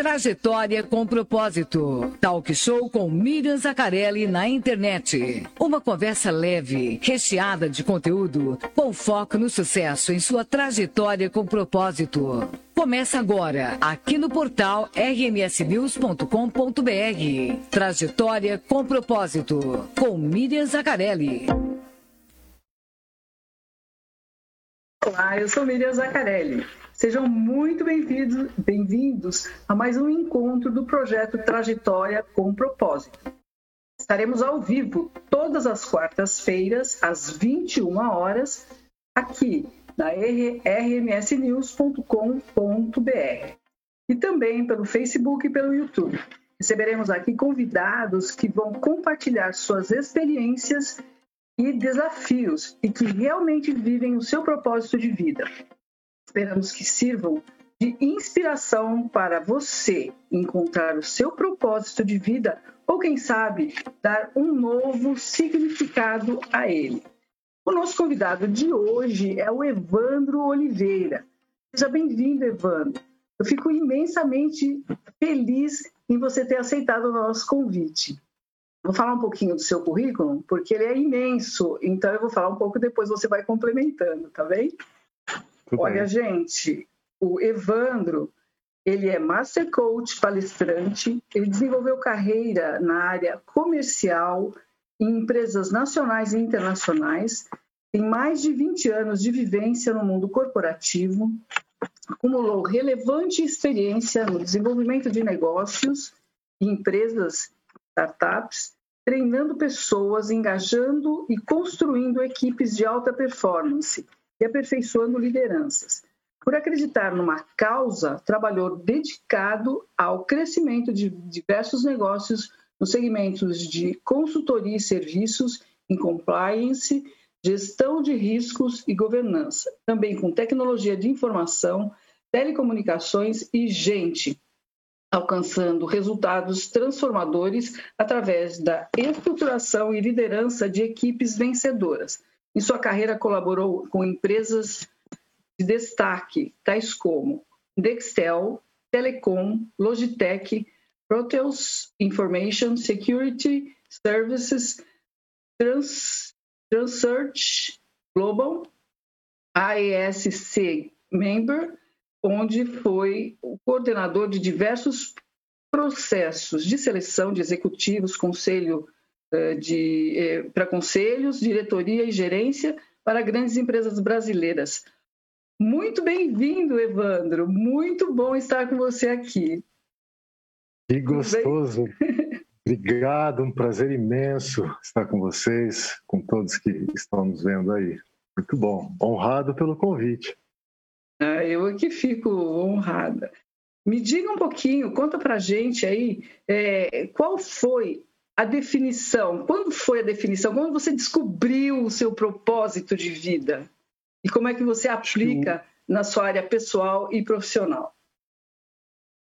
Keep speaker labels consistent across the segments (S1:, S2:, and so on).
S1: Trajetória com propósito. Talk show com Miriam Zaccarelli na internet. Uma conversa leve, recheada de conteúdo, com foco no sucesso em sua trajetória com propósito. Começa agora, aqui no portal rmsnews.com.br. Trajetória com propósito, com Miriam Zaccarelli.
S2: Olá, eu sou Miriam Zaccarelli. Sejam muito bem-vindos bem a mais um encontro do projeto Trajetória com Propósito. Estaremos ao vivo todas as quartas-feiras, às 21 horas, aqui na rmsnews.com.br e também pelo Facebook e pelo YouTube. Receberemos aqui convidados que vão compartilhar suas experiências e desafios e que realmente vivem o seu propósito de vida. Esperamos que sirvam de inspiração para você encontrar o seu propósito de vida ou, quem sabe, dar um novo significado a ele. O nosso convidado de hoje é o Evandro Oliveira. Seja bem-vindo, Evandro. Eu fico imensamente feliz em você ter aceitado o nosso convite. Vou falar um pouquinho do seu currículo, porque ele é imenso, então eu vou falar um pouco depois você vai complementando, tá bem? Tudo Olha, bem. gente, o Evandro, ele é Master Coach, palestrante, ele desenvolveu carreira na área comercial em empresas nacionais e internacionais, tem mais de 20 anos de vivência no mundo corporativo, acumulou relevante experiência no desenvolvimento de negócios e empresas, startups, treinando pessoas, engajando e construindo equipes de alta performance e aperfeiçoando lideranças. Por acreditar numa causa, trabalhou dedicado ao crescimento de diversos negócios nos segmentos de consultoria e serviços, em compliance, gestão de riscos e governança, também com tecnologia de informação, telecomunicações e gente, alcançando resultados transformadores através da estruturação e liderança de equipes vencedoras, em sua carreira, colaborou com empresas de destaque, tais como Dextel, Telecom, Logitech, Proteus Information Security Services, Trans, Global, AESC Member, onde foi o coordenador de diversos processos de seleção de executivos, conselho de, eh, para conselhos, diretoria e gerência para grandes empresas brasileiras. Muito bem-vindo, Evandro. Muito bom estar com você aqui.
S3: Que gostoso. Obrigado, um prazer imenso estar com vocês, com todos que estão nos vendo aí. Muito bom. Honrado pelo convite.
S2: Ah, eu aqui fico honrada. Me diga um pouquinho, conta pra gente aí, é, qual foi a definição. Quando foi a definição? Quando você descobriu o seu propósito de vida? E como é que você aplica Sim. na sua área pessoal e profissional?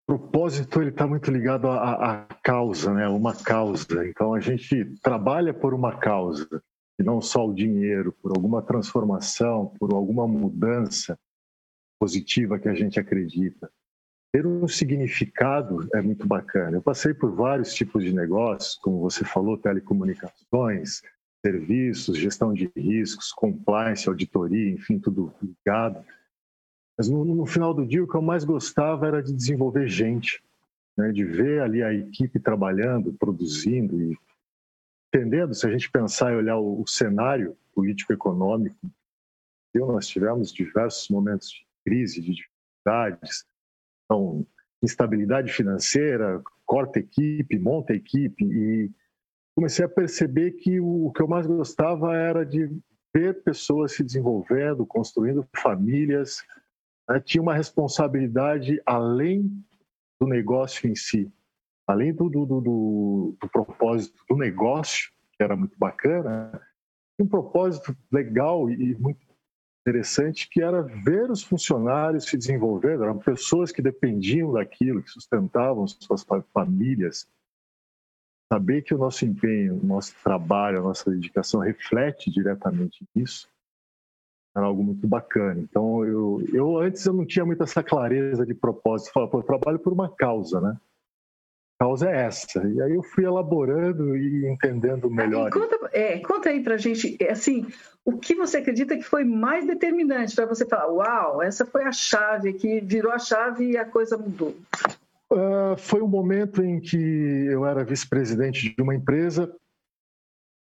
S3: O propósito ele está muito ligado à, à, causa, né? Uma causa. Então a gente trabalha por uma causa e não só o dinheiro, por alguma transformação, por alguma mudança positiva que a gente acredita ter um significado é muito bacana. Eu passei por vários tipos de negócios, como você falou, telecomunicações, serviços, gestão de riscos, compliance, auditoria, enfim, tudo ligado. Mas no, no final do dia, o que eu mais gostava era de desenvolver gente, né? de ver ali a equipe trabalhando, produzindo e entendendo. Se a gente pensar e olhar o, o cenário político-econômico, nós tivemos diversos momentos de crise, de dificuldades, então, instabilidade financeira, corta equipe, monta equipe e comecei a perceber que o, que eu mais gostava era de ver pessoas se desenvolvendo, construindo famílias. Né? Tinha uma responsabilidade além do negócio em si, além do, do, do, do propósito do negócio, que era muito bacana, um propósito legal e muito interessante que era ver os funcionários se desenvolvendo, eram pessoas que dependiam daquilo, que sustentavam suas famílias. Saber que o nosso empenho, o nosso trabalho, a nossa dedicação reflete diretamente nisso, era algo muito bacana. Então, eu, eu antes eu não tinha muita essa clareza de propósito. Falava, eu trabalho por uma causa, né? A causa é essa. E aí eu fui elaborando e entendendo melhor.
S2: conta, é, conta aí pra gente, é, assim, o que você acredita que foi mais determinante para você falar, uau, essa foi a chave que virou a chave e a coisa mudou?
S3: Uh, foi um momento em que eu era vice-presidente de uma empresa,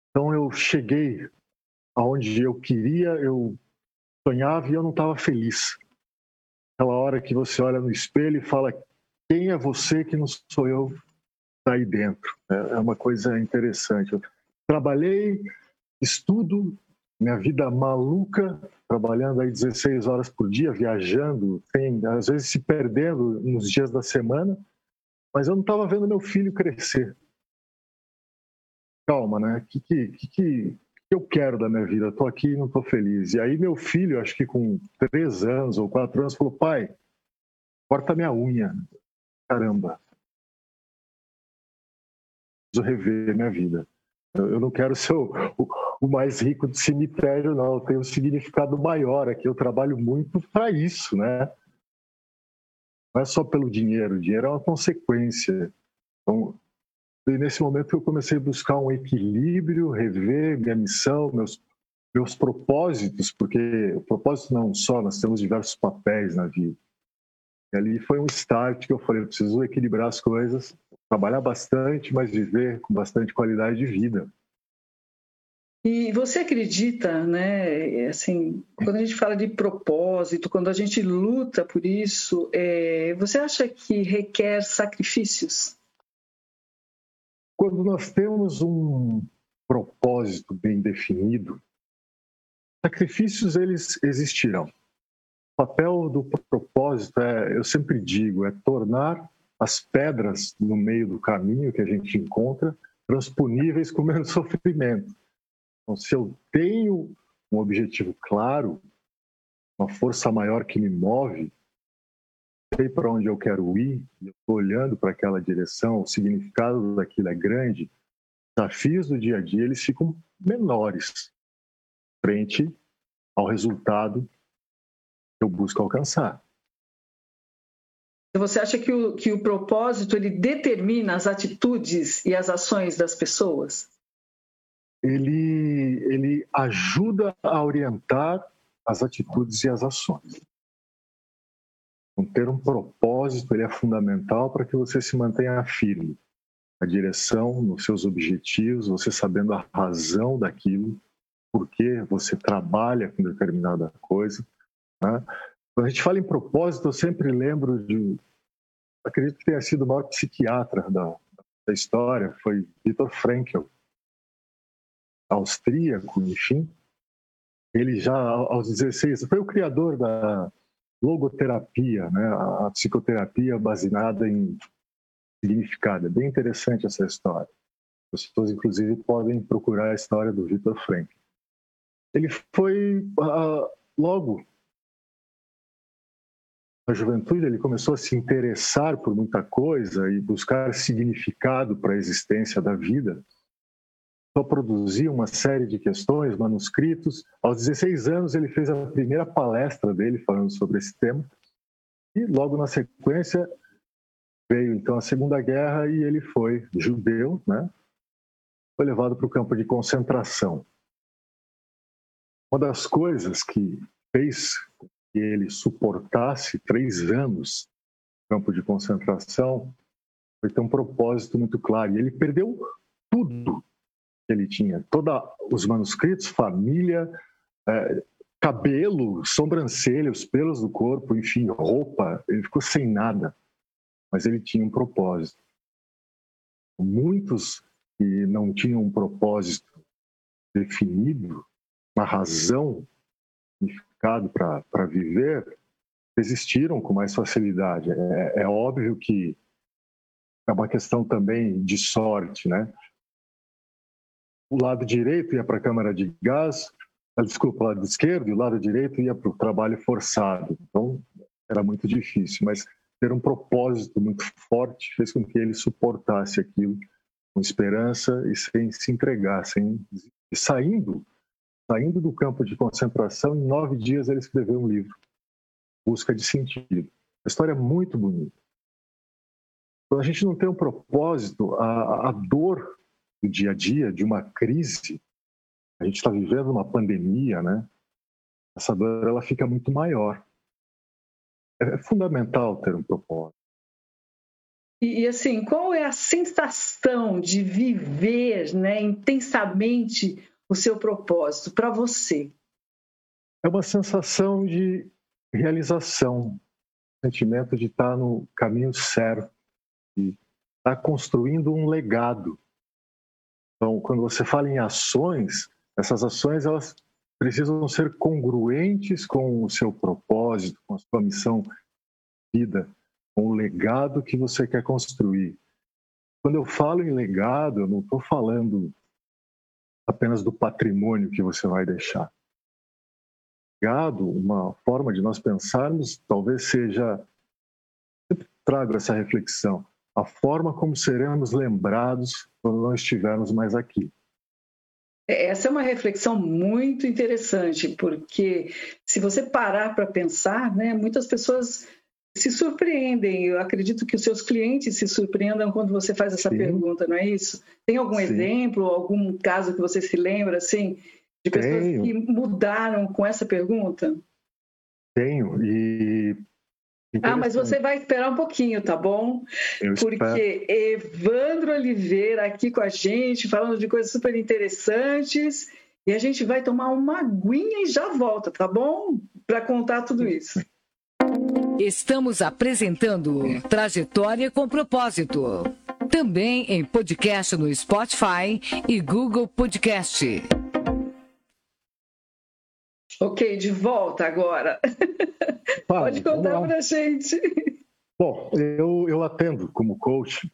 S3: então eu cheguei aonde eu queria, eu sonhava e eu não estava feliz. Aquela hora que você olha no espelho e fala: quem é você que não sou eu? Tá aí dentro. É, é uma coisa interessante. Eu trabalhei, estudo, minha vida maluca, trabalhando aí 16 horas por dia, viajando, tem, às vezes se perdendo nos dias da semana, mas eu não estava vendo meu filho crescer. Calma, né? O que, que, que, eu quero da minha vida? Estou aqui e não estou feliz. E aí meu filho, acho que com três anos ou quatro anos, falou: pai, corta minha unha. Caramba. Rever minha vida. Eu não quero ser o, o, o mais rico do cemitério, não. Tenho um significado maior aqui. Eu trabalho muito para isso, né? Não é só pelo dinheiro. O dinheiro é uma consequência. Então, e nesse momento eu comecei a buscar um equilíbrio, rever minha missão, meus, meus propósitos, porque o propósito não só, nós temos diversos papéis na vida. E ali foi um start que eu falei, eu preciso equilibrar as coisas, trabalhar bastante, mas viver com bastante qualidade de vida.
S2: E você acredita, né, assim, quando a gente fala de propósito, quando a gente luta por isso, é, você acha que requer sacrifícios?
S3: Quando nós temos um propósito bem definido, sacrifícios eles existirão. O papel do propósito é, eu sempre digo, é tornar as pedras no meio do caminho que a gente encontra transponíveis com menos sofrimento. Então, se eu tenho um objetivo claro, uma força maior que me move, sei para onde eu quero ir, eu estou olhando para aquela direção, o significado daquilo é grande, desafios do dia a dia eles ficam menores frente ao resultado que eu busco alcançar.
S2: Você acha que o, que o propósito ele determina as atitudes e as ações das pessoas?
S3: Ele, ele ajuda a orientar as atitudes e as ações. Então, ter um propósito ele é fundamental para que você se mantenha firme. A direção nos seus objetivos, você sabendo a razão daquilo, por que você trabalha com determinada coisa. Né? Quando a gente fala em propósito, eu sempre lembro de. Acredito que tenha sido o maior psiquiatra da, da história, foi Viktor Frankl, austríaco, enfim. Ele já aos 16 foi o criador da, logoterapia, né? a psicoterapia baseada em significado. É bem interessante essa história. As pessoas, inclusive, podem procurar a história do Victor Frank. Ele foi, uh, logo na juventude, ele começou a se interessar por muita coisa e buscar significado para a existência da vida só produzia uma série de questões, manuscritos. Aos 16 anos, ele fez a primeira palestra dele falando sobre esse tema. E logo na sequência veio então a Segunda Guerra e ele foi judeu, né? Foi levado para o campo de concentração. Uma das coisas que fez ele suportasse três anos no campo de concentração foi ter um propósito muito claro. E ele perdeu tudo ele tinha. Todos os manuscritos, família, é, cabelo, sobrancelha, os pelos do corpo, enfim, roupa, ele ficou sem nada. Mas ele tinha um propósito. Muitos que não tinham um propósito definido, uma razão, para viver, existiram com mais facilidade. É, é óbvio que é uma questão também de sorte, né? o lado direito ia para a câmara de gás, ah, desculpa, o lado esquerdo, e o lado direito ia para o trabalho forçado. Então, era muito difícil, mas ter um propósito muito forte fez com que ele suportasse aquilo com esperança e sem se entregar, sem saindo saindo do campo de concentração, em nove dias ele escreveu um livro, Busca de Sentido. A história é muito bonita. Quando a gente não tem um propósito, a, a dor do dia a dia, de uma crise, a gente está vivendo uma pandemia, né? Essa dor ela fica muito maior. É, é fundamental ter um propósito.
S2: E, assim, qual é a sensação de viver né, intensamente o seu propósito para você?
S3: É uma sensação de realização, sentimento de estar no caminho certo, de estar construindo um legado. Então, quando você fala em ações, essas ações elas precisam ser congruentes com o seu propósito, com a sua missão de vida com o legado que você quer construir. Quando eu falo em legado, eu não estou falando apenas do patrimônio que você vai deixar. Legado, uma forma de nós pensarmos, talvez seja. Eu trago essa reflexão. A forma como seremos lembrados quando não estivermos mais aqui.
S2: Essa é uma reflexão muito interessante, porque se você parar para pensar, né, muitas pessoas se surpreendem. Eu acredito que os seus clientes se surpreendam quando você faz essa Sim. pergunta, não é isso? Tem algum Sim. exemplo, algum caso que você se lembra, assim, de pessoas Tenho. que mudaram com essa pergunta?
S3: Tenho, e
S2: ah, mas você vai esperar um pouquinho, tá bom? Eu Porque espero. Evandro Oliveira aqui com a gente, falando de coisas super interessantes, e a gente vai tomar uma aguinha e já volta, tá bom? Para contar tudo isso.
S1: Estamos apresentando Trajetória com Propósito. Também em podcast no Spotify e Google Podcast.
S2: Ok, de volta agora. Pode contar para a gente.
S3: Bom, eu, eu atendo como coach,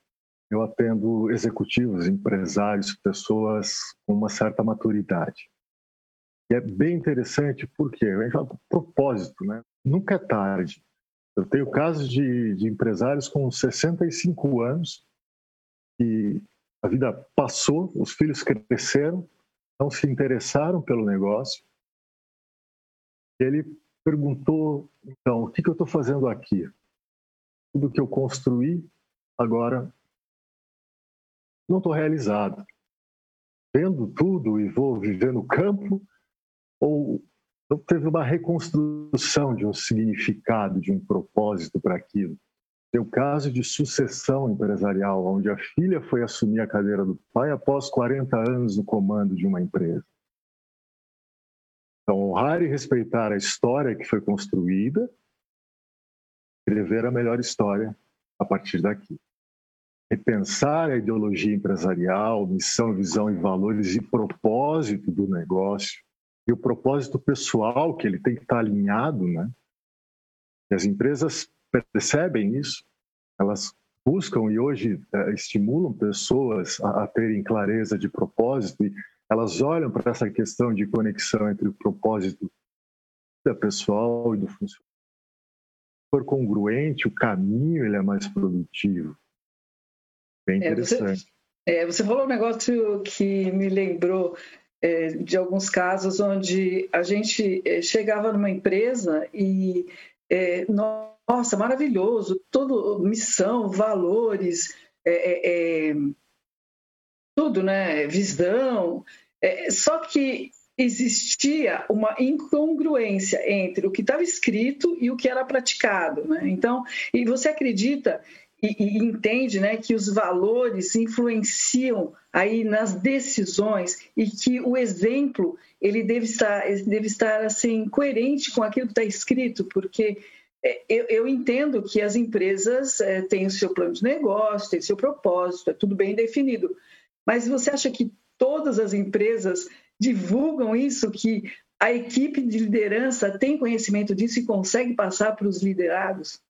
S3: eu atendo executivos, empresários, pessoas com uma certa maturidade. E é bem interessante porque a gente fala propósito, né? Nunca é tarde. Eu tenho casos de, de empresários com 65 anos que a vida passou, os filhos cresceram, não se interessaram pelo negócio. Ele perguntou, então, o que, que eu estou fazendo aqui? Tudo que eu construí, agora não estou realizado. Vendo tudo e vou viver no campo, ou então, teve uma reconstrução de um significado, de um propósito para aquilo. Tem o caso de sucessão empresarial, onde a filha foi assumir a cadeira do pai após 40 anos no comando de uma empresa. Então, honrar e respeitar a história que foi construída, escrever a melhor história a partir daqui. Repensar a ideologia empresarial, missão, visão e valores e propósito do negócio e o propósito pessoal que ele tem que estar alinhado, né? E as empresas percebem isso, elas buscam e hoje é, estimulam pessoas a, a, terem clareza de propósito e elas olham para essa questão de conexão entre o propósito da pessoal e do funcionário. Se for congruente, o caminho ele é mais produtivo. Bem interessante.
S2: É, você, é, você falou um negócio que me lembrou de alguns casos onde a gente é, chegava numa empresa e, é, nossa, maravilhoso, todo missão, valores, é, é, é, tudo, né? Visão. só que existia uma incongruência entre o que estava escrito e o que era praticado. Né? Então, e você acredita e, e, entende né, que os valores influenciam aí nas decisões e que o exemplo ele deve estar, deve estar assim, coerente com aquilo que está escrito, porque é, eu, eu, entendo que as empresas é, têm o seu plano de negócio, têm o seu propósito, é tudo bem definido. Mas você acha que todas as empresas divulgam isso, que a equipe de liderança tem conhecimento disso e consegue passar para os liderados?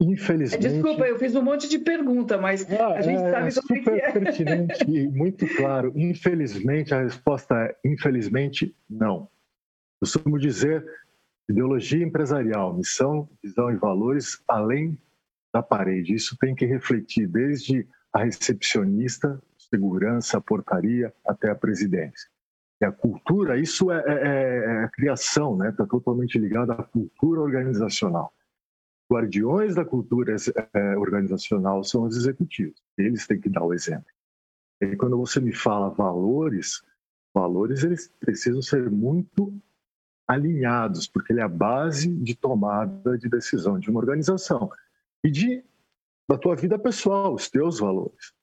S3: Infelizmente.
S2: Desculpa, eu fiz um monte de pergunta, mas ah, a gente é, sabe
S3: é como
S2: super é
S3: que é. pertinente e muito claro. Infelizmente, a resposta é infelizmente não. Eu costumo dizer ideologia empresarial, missão, visão e valores além da parede. Isso tem que refletir desde a recepcionista, segurança, portaria até a presidência. E a cultura, isso é, é, é a criação, né? Está totalmente ligado à cultura organizacional. Guardiões da cultura é, organizacional são os executivos. Eles têm que dar o exemplo. E quando você me fala valores, valores eles precisam ser muito alinhados, porque ele é a base de tomada de decisão de uma organização e de da tua vida pessoal, os teus valores.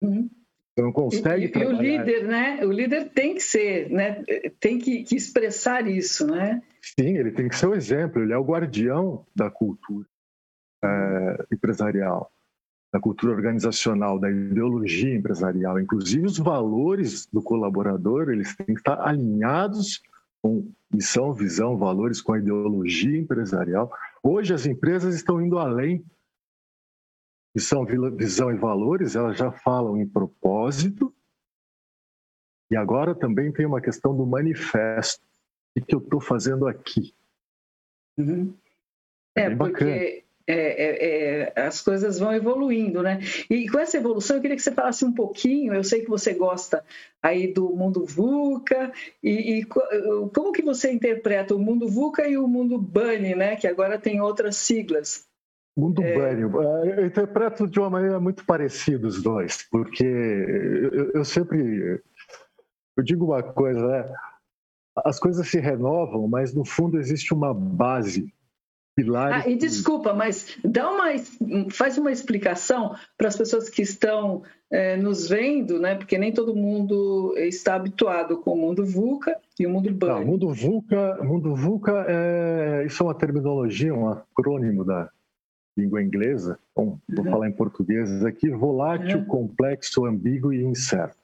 S2: Uhum. Você não consegue. E, e, o líder, né? O líder tem que ser, né? Tem que, que, expressar isso, né?
S3: Sim, ele tem que ser o exemplo. Ele é o guardião da cultura é, empresarial, da cultura organizacional, da ideologia empresarial. Inclusive os valores do colaborador, eles têm que estar alinhados com missão, visão, valores, com a ideologia empresarial. Hoje as empresas estão indo além Missão, visão e valores, elas já falam em propósito. E agora também tem uma questão do manifesto. O que eu estou fazendo aqui?
S2: Uhum. É, é porque é, é, é, as coisas vão evoluindo, né? E com essa evolução, eu queria que você falasse um pouquinho. Eu sei que você gosta aí do mundo VUCA e, e como que você interpreta o mundo VUCA e o mundo BUNNY, né? Que agora tem outras siglas.
S3: Mundo é... Banho. É, eu interpreto de uma maneira muito parecida os dois, porque eu, eu sempre eu digo uma coisa, né? As coisas se renovam, mas no fundo existe uma base
S2: pilar. Ah, e desculpa, mas dá uma, faz uma explicação para as pessoas que estão é, nos vendo, né? Porque nem todo mundo está habituado com o mundo VUCA e o mundo BAN.
S3: o mundo VUCA, mundo VUCA é, isso é uma terminologia, um acrônimo da língua inglesa, bom, vou uhum. falar em português aqui, volátil, uhum. complexo, ambíguo e incerto.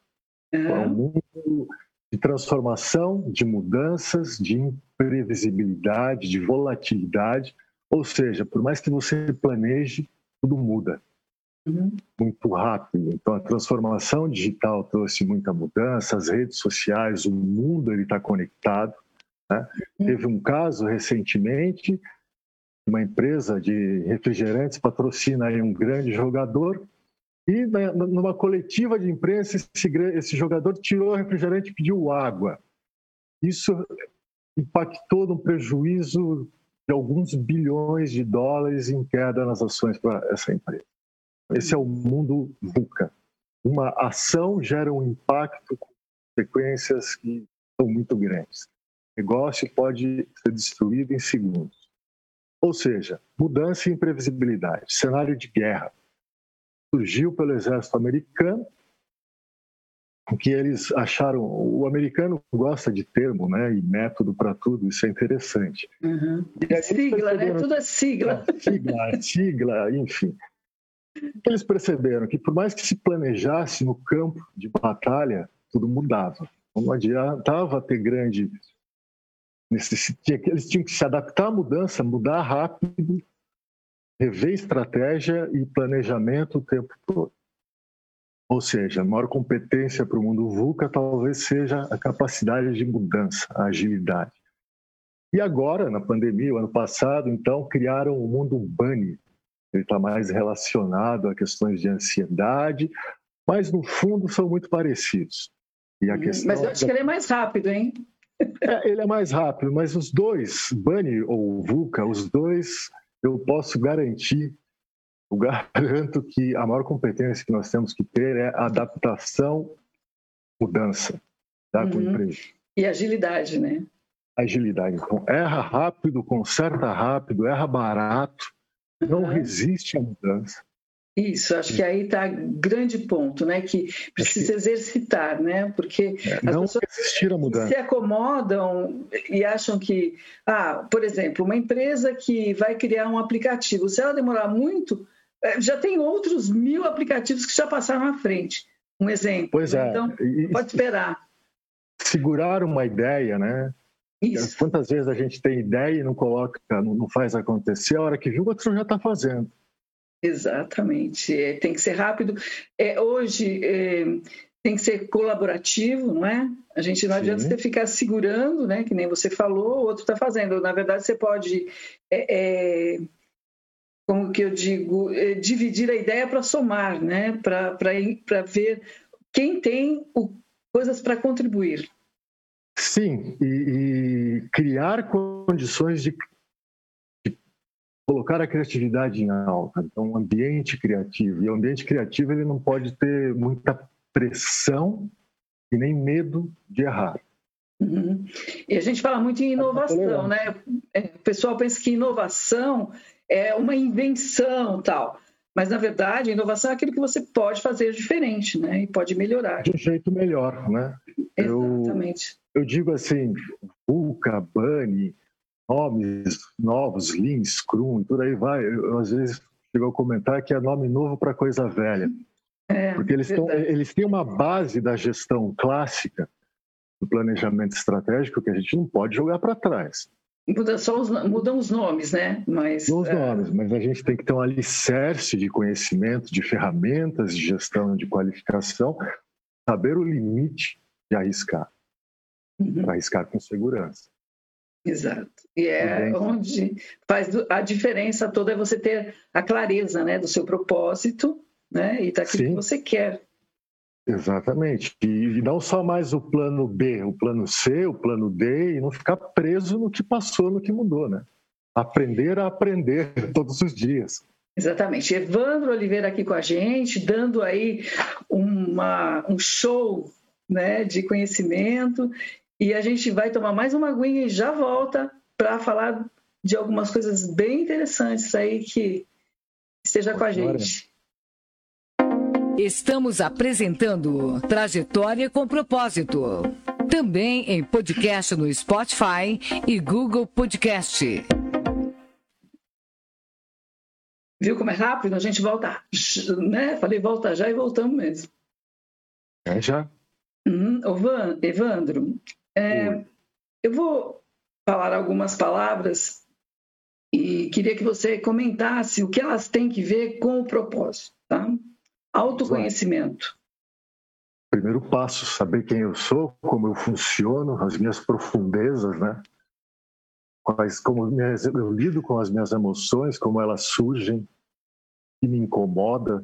S3: Uhum. É um mundo de transformação, de mudanças, de imprevisibilidade, de volatilidade, ou seja, por mais que você planeje, tudo muda. Uhum. Muito rápido. Então, a transformação digital trouxe muita mudança, as redes sociais, o mundo está conectado. Né? Uhum. Teve um caso recentemente uma empresa de refrigerantes patrocina aí um grande jogador e numa coletiva de imprensa esse, esse jogador tirou o refrigerante e pediu água. Isso impactou no prejuízo de alguns bilhões de dólares em queda nas ações para essa empresa. Esse é o mundo VUCA. Uma ação gera um impacto com consequências que são muito grandes. O negócio pode ser destruído em segundos. Ou seja, mudança e imprevisibilidade, cenário de guerra. Surgiu pelo exército americano, que eles acharam. O americano gosta de termo né, e método para tudo, isso é interessante.
S2: Uhum. sigla, né? Tudo é sigla.
S3: É, sigla, sigla, enfim. Eles perceberam que, por mais que se planejasse no campo de batalha, tudo mudava. Não adiantava ter grande eles tinham que se adaptar à mudança, mudar rápido, rever estratégia e planejamento o tempo todo. Ou seja, a maior competência para o mundo VUCA talvez seja a capacidade de mudança, a agilidade. E agora, na pandemia, o ano passado, então, criaram o mundo BUNNY. Ele está mais relacionado a questões de ansiedade, mas no fundo são muito parecidos.
S2: E a hum, questão mas eu acho que ele é mais rápido, hein?
S3: É, ele é mais rápido, mas os dois, Bunny ou Vulca, os dois, eu posso garantir, eu garanto que a maior competência que nós temos que ter é adaptação, mudança tá, com uhum.
S2: E agilidade, né?
S3: Agilidade. Então, erra rápido, conserta rápido, erra barato, não uhum. resiste à mudança.
S2: Isso, acho que aí está grande ponto, né? Que precisa exercitar, né? Porque
S3: é, as pessoas
S2: se acomodam e acham que, ah, por exemplo, uma empresa que vai criar um aplicativo, se ela demorar muito, é, já tem outros mil aplicativos que já passaram à frente. Um exemplo.
S3: Pois é.
S2: Então, pode esperar.
S3: Segurar uma ideia, né? Isso. Quantas vezes a gente tem ideia e não coloca, não faz acontecer, a hora que viu, o outro já está fazendo.
S2: Exatamente. É, tem que ser rápido. É, hoje é, tem que ser colaborativo, não é? A gente não Sim. adianta você ficar segurando, né? Que nem você falou, o outro está fazendo. Na verdade, você pode, é, é como que eu digo, é, dividir a ideia para somar, né? Para ver quem tem o, coisas para contribuir.
S3: Sim, e, e criar condições de, de, colocar a criatividade em alta. Então, um ambiente criativo. E o ambiente criativo ele não pode ter muita pressão e nem medo de errar.
S2: Uhum. E a gente fala muito em inovação, né? É, o pessoal pensa que inovação é uma invenção tal. Mas, na verdade, a inovação é aquilo que você pode fazer diferente, né? E pode melhorar.
S3: De um jeito melhor, né?
S2: Exatamente.
S3: Eu, eu digo assim, VUCA, BANI, nomes novos, Lean, Scrum, por aí vai. Eu, às vezes, chego a comentar que é nome novo para coisa velha. É, Porque eles, tão, eles têm uma base da gestão clássica, do planejamento estratégico, que a gente não pode jogar para trás.
S2: Muda só os, mudam os nomes, né?
S3: Mas, os é... nomes, mas a gente tem que ter um alicerce de conhecimento, de ferramentas de gestão de qualificação, saber o limite de arriscar, uhum. para arriscar com segurança.
S2: Exato. E é onde faz a diferença toda é você ter a clareza né, do seu propósito né, e daquilo Sim. que você quer.
S3: Exatamente. E não só mais o plano B, o plano C, o plano D, e não ficar preso no que passou, no que mudou, né? Aprender a aprender todos os dias.
S2: Exatamente. Evandro Oliveira aqui com a gente, dando aí uma, um show né, de conhecimento. E a gente vai tomar mais uma aguinha e já volta para falar de algumas coisas bem interessantes aí que esteja com a gente.
S1: Estamos apresentando Trajetória com Propósito. Também em podcast no Spotify e Google Podcast.
S2: Viu como é rápido? A gente volta, né? Falei volta já e voltamos mesmo.
S3: É já.
S2: Uhum. Evandro, é, eu vou falar algumas palavras e queria que você comentasse o que elas têm que ver com o propósito, tá? Autoconhecimento.
S3: Primeiro passo, saber quem eu sou, como eu funciono, as minhas profundezas, né? Quais, como eu lido com as minhas emoções, como elas surgem, que me incomoda,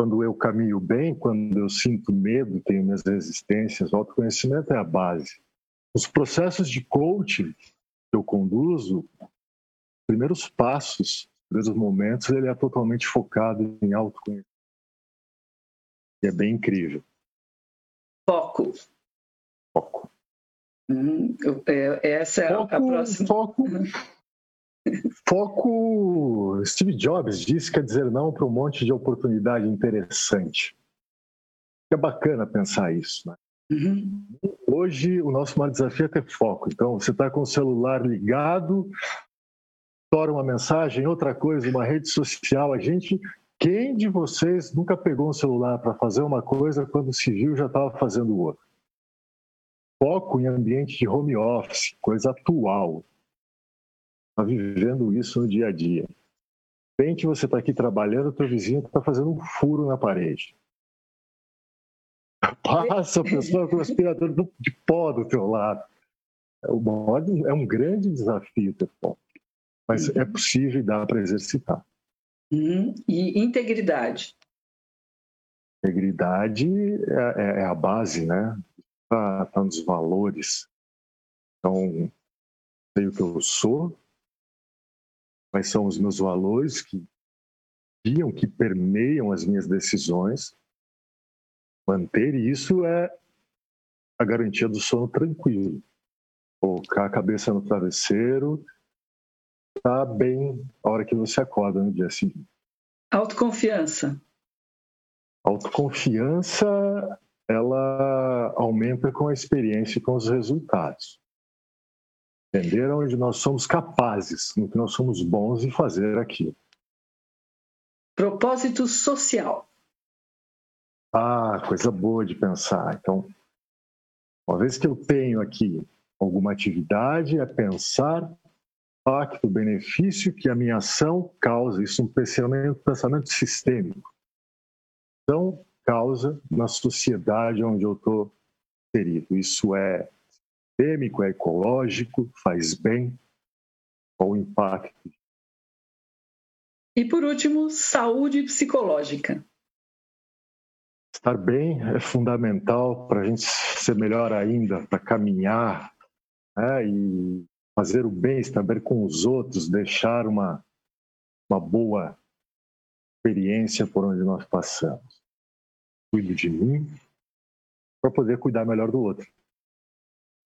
S3: quando eu caminho bem, quando eu sinto medo, tenho minhas resistências, o autoconhecimento é a base. Os processos de coaching que eu conduzo, primeiros passos, primeiros momentos, ele é totalmente focado em autoconhecimento. E é bem incrível.
S2: Foco.
S3: Foco.
S2: Hum, é, essa é foco, a próxima.
S3: Foco. Foco. Steve Jobs disse quer dizer não para um monte de oportunidade interessante. É bacana pensar isso. Né? Uhum. Hoje, o nosso maior desafio é ter foco. Então, você está com o celular ligado, estoura uma mensagem, outra coisa, uma rede social. A gente quem de vocês nunca pegou um celular para fazer uma coisa quando se viu já estava fazendo outra? Foco em ambiente de home office, coisa atual. Está vivendo isso no dia a dia. De repente você está aqui trabalhando, teu vizinho está fazendo um furo na parede. Passa a pessoa com o aspirador de pó do teu lado. É, é um grande desafio ter foco. Mas é possível e dá para exercitar.
S2: Uhum. E integridade?
S3: Integridade é, é, é a base, né? Está tá nos valores. Então, sei o que eu sou, quais são os meus valores que guiam, que permeiam as minhas decisões. Manter isso é a garantia do sono tranquilo. Colocar a cabeça no travesseiro está bem a hora que você acorda no dia seguinte.
S2: Autoconfiança.
S3: Autoconfiança, ela aumenta com a experiência e com os resultados. Entender onde nós somos capazes, no que nós somos bons em fazer aqui.
S2: Propósito social.
S3: Ah, coisa boa de pensar. Então, uma vez que eu tenho aqui alguma atividade, é pensar impacto, benefício que a minha ação causa. Isso é um pensamento, pensamento sistêmico. Então, causa na sociedade onde eu estou inserido. Isso é sistêmico, é ecológico, faz bem. Qual o impacto?
S2: E por último, saúde psicológica.
S3: Estar bem é fundamental para a gente ser melhor ainda, para caminhar né? e fazer o bem, estar bem com os outros, deixar uma, uma boa experiência por onde nós passamos. Cuido de mim para poder cuidar melhor do outro.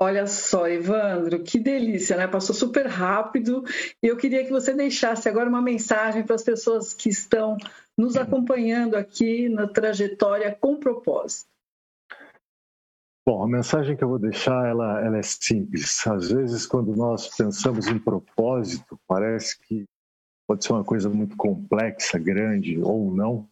S2: Olha só, Evandro, que delícia, né? Passou super rápido. Eu queria que você deixasse agora uma mensagem para as pessoas que estão nos acompanhando aqui na trajetória com propósito.
S3: Bom, a mensagem que eu vou deixar, ela, ela é simples. Às vezes, quando nós pensamos em propósito, parece que pode ser uma coisa muito complexa, grande ou não.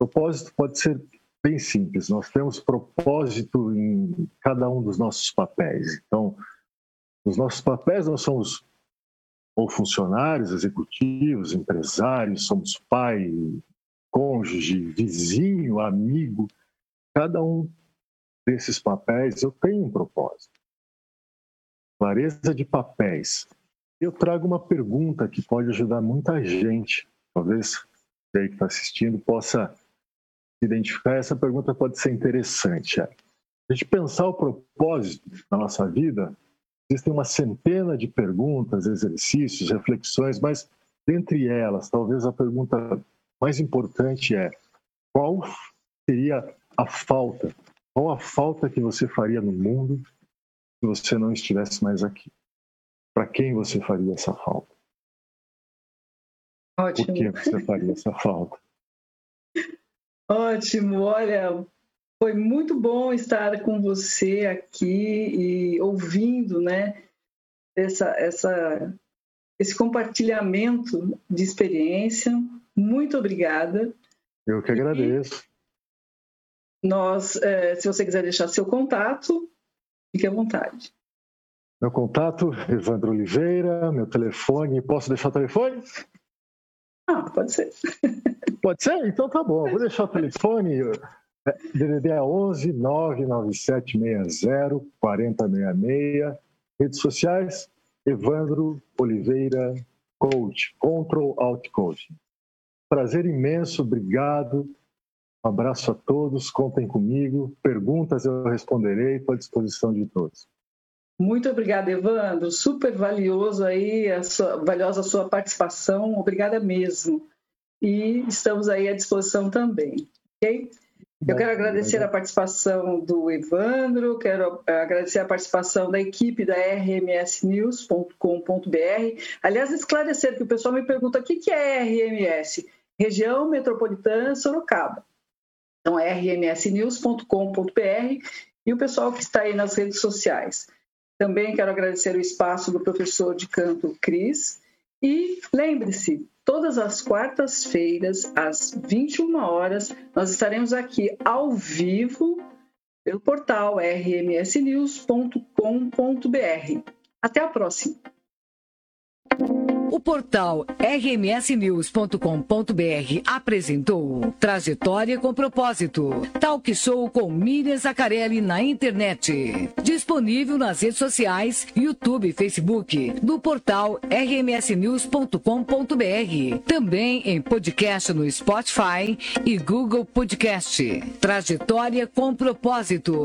S3: Propósito pode ser bem simples. Nós temos propósito em cada um dos nossos papéis. Então, nos nossos papéis nós somos ou funcionários, executivos, empresários, somos pai, cônjuge, vizinho, amigo. Cada um desses papéis eu tenho um propósito. Clareza de papéis. Eu trago uma pergunta que pode ajudar muita gente. Talvez você que está assistindo possa identificar, essa pergunta pode ser interessante. É. A gente pensar o propósito da nossa vida, existem uma centena de perguntas, exercícios, reflexões, mas dentre elas, talvez a pergunta mais importante é: qual seria a falta? Qual a falta que você faria no mundo se você não estivesse mais aqui? Para quem você faria essa falta?
S2: Ótimo.
S3: Por que você faria essa falta?
S2: Ótimo, olha, foi muito bom estar com você aqui e ouvindo, né, essa, essa, esse compartilhamento de experiência. Muito obrigada.
S3: Eu que agradeço.
S2: E nós, é, se você quiser deixar seu contato, fique à vontade.
S3: Meu contato, Evandro Oliveira, meu telefone. Posso deixar o telefone?
S2: Ah, pode ser.
S3: Pode ser? Então tá bom. Vou deixar o telefone. DDD é 11 99760 4066. Redes sociais, Evandro Oliveira Coach, Control Out Coaching. Prazer imenso, obrigado. Um abraço a todos, contem comigo. Perguntas eu responderei, estou à disposição de todos.
S2: Muito obrigada, Evandro. Super valioso aí, a sua, valiosa a sua participação. Obrigada mesmo. E estamos aí à disposição também, ok? Eu quero agradecer a participação do Evandro, quero agradecer a participação da equipe da rmsnews.com.br. Aliás, esclarecer que o pessoal me pergunta o que é RMS? Região Metropolitana Sorocaba. Então, é rmsnews.com.br e o pessoal que está aí nas redes sociais. Também quero agradecer o espaço do professor de canto Cris. E lembre-se, todas as quartas-feiras, às 21 horas, nós estaremos aqui ao vivo pelo portal rmsnews.com.br. Até a próxima!
S1: O portal rmsnews.com.br apresentou Trajetória com Propósito. Talk show com Miriam Zacarelli na internet. Disponível nas redes sociais, YouTube e Facebook, do portal rmsnews.com.br. Também em podcast no Spotify e Google Podcast. Trajetória com Propósito.